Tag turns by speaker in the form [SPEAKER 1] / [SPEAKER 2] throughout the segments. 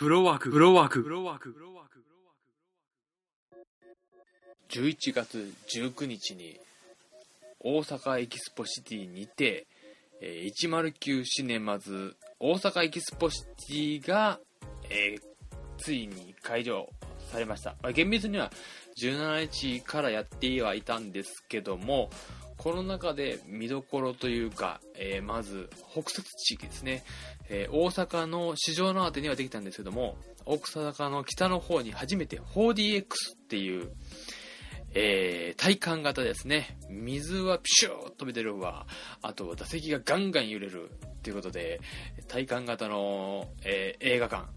[SPEAKER 1] フロワーク、フロワーク、フロワーク、フロワーク。
[SPEAKER 2] 11月19日に大阪エキスポシティにて、えー109シネマズ大阪エキスポシティが、えーついに開場されました、まあ厳密には17日からやってはいたんですけどもこの中で見どころというか、えーまず北摂地域ですね、えー大阪の市場のあてにはできたんですけども大阪の北の方に初めて 4DX っていうえー、体感型ですね。水はピシューッと飛び出るわ。あと、座席がガンガン揺れる。ということで、体感型の、えー映画館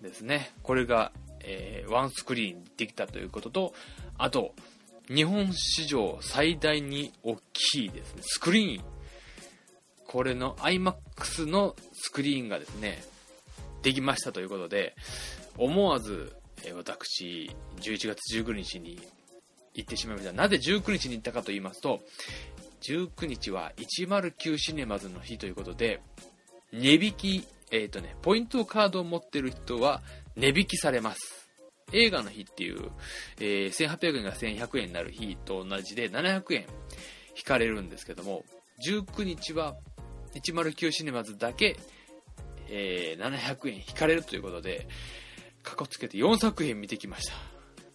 [SPEAKER 2] ですね。これが、えーワンスクリーンできたということと、あと、日本史上最大に大きいですね、スクリーン。これの IMAX のスクリーンがですね、できましたということで、思わず、え私、11月19日に行ってしまいました。なぜ19日に行ったかと言いますと、19日は109シネマズの日ということで、値引き、えっ、とね、ポイントカードを持ってる人は値引きされます。映画の日っていう、えー1800円が1100円になる日と同じで700円引かれるんですけども、19日は109シネマズだけ、えー700円引かれるということで、かこつけて4作品見てきました。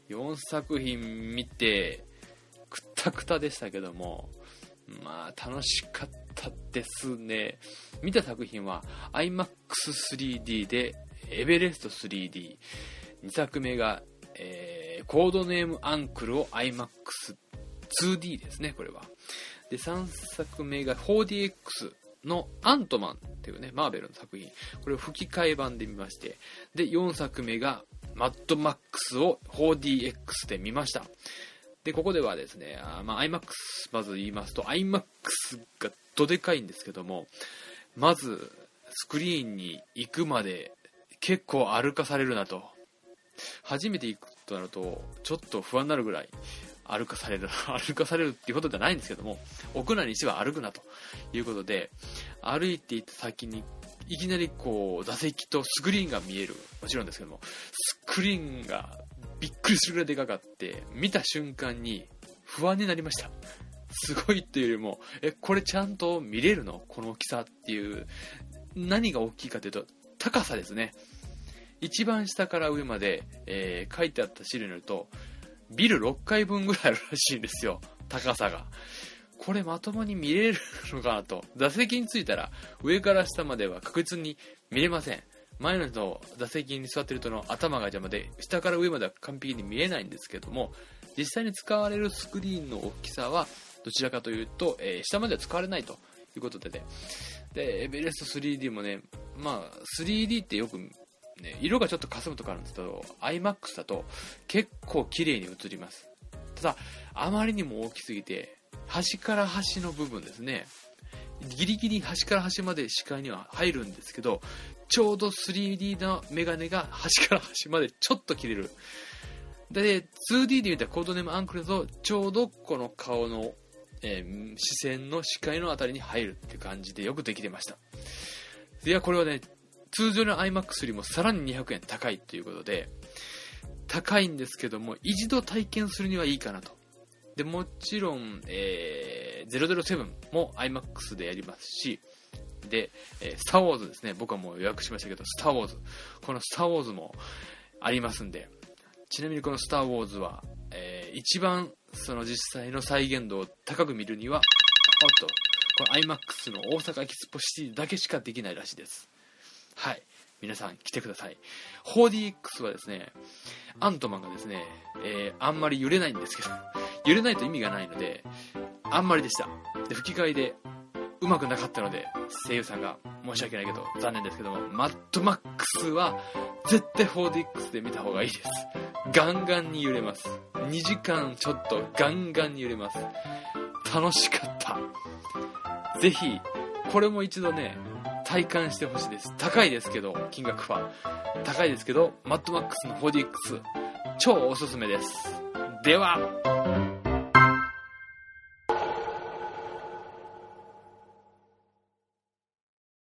[SPEAKER 2] 4作品見て、くったくたでしたけども、まあ、楽しかったですね。見た作品は、IMAX3D で、エベレスト 3D。2作目が、えーコードネームアンクルを IMAX2D ですね、これは。で、3作目が 4DX のアントマンっていうね、マーベルの作品。これを吹き替え版で見まして。で、4作目がマッドマックスを 4DX で見ました。で、ここではですね、あまあ、IMAX まず言いますと、IMAX がどでかいんですけども、まず、スクリーンに行くまで結構歩かされるなと。初めて行くとなると、ちょっと不安になるぐらい歩かされる、歩かされるっていうことではないんですけども、屋内にしては歩くなということで、歩いていった先に、いきなりこう、座席とスクリーンが見える。もちろんですけども、スクリーンがびっくりするぐらいでかかって、見た瞬間に不安になりました。すごいっていうよりも、え、これちゃんと見れるの？この大きさっていう、何が大きいかというと、高さですね。一番下から上まで、えー書いてあった資料によると、ビル6階分ぐらいあるらしいんですよ。高さが。これまともに見れるのかなと。座席に着いたら、上から下までは確実に見れません。前の人の座席に座っている人の頭が邪魔で、下から上までは完璧に見えないんですけども、実際に使われるスクリーンの大きさは、どちらかというと、えー下までは使われないということでね。で、エベレスト 3D もね、まあ、3D ってよく、ね、色がちょっと霞むとかあるんですけど、IMAX だと結構綺麗に映ります。ただ、あまりにも大きすぎて、端から端の部分ですね、ギリギリ端から端まで視界には入るんですけど、ちょうど 3D のメガネが端から端までちょっと切れる。で、2D で見たコードネームアンクルとちょうどこの顔の、えー視線の視界のあたりに入るっていう感じでよくできてました。いや、これはね、通常の iMAX よりもさらに200円高いということで、高いんですけども、一度体験するにはいいかなと。で、もちろん、えー、007も iMAX でやりますし、で、えースター・ウォーズですね。僕はもう予約しましたけど、スター・ウォーズ。このスター・ウォーズもありますんで、ちなみにこのスター・ウォーズは、えー一番その実際の再現度を高く見るには、おっと、この iMAX の大阪エキスポシティだけしかできないらしいです。はい。皆さん来てください。4DX はですね、アントマンがですね、えーあんまり揺れないんですけど、揺れないと意味がないので、あんまりでした。で、吹き替えでうまくなかったので、声優さんが申し訳ないけど、残念ですけども、マッドマックスは絶対 4DX で見た方がいいです。ガンガンに揺れます。2時間ちょっとガンガンに揺れます。楽しかった。ぜひ、これも一度ね、体感してほしいです。高いですけど、金額は。高いですけど、マッドマックスの 4DX、超おすすめです。では、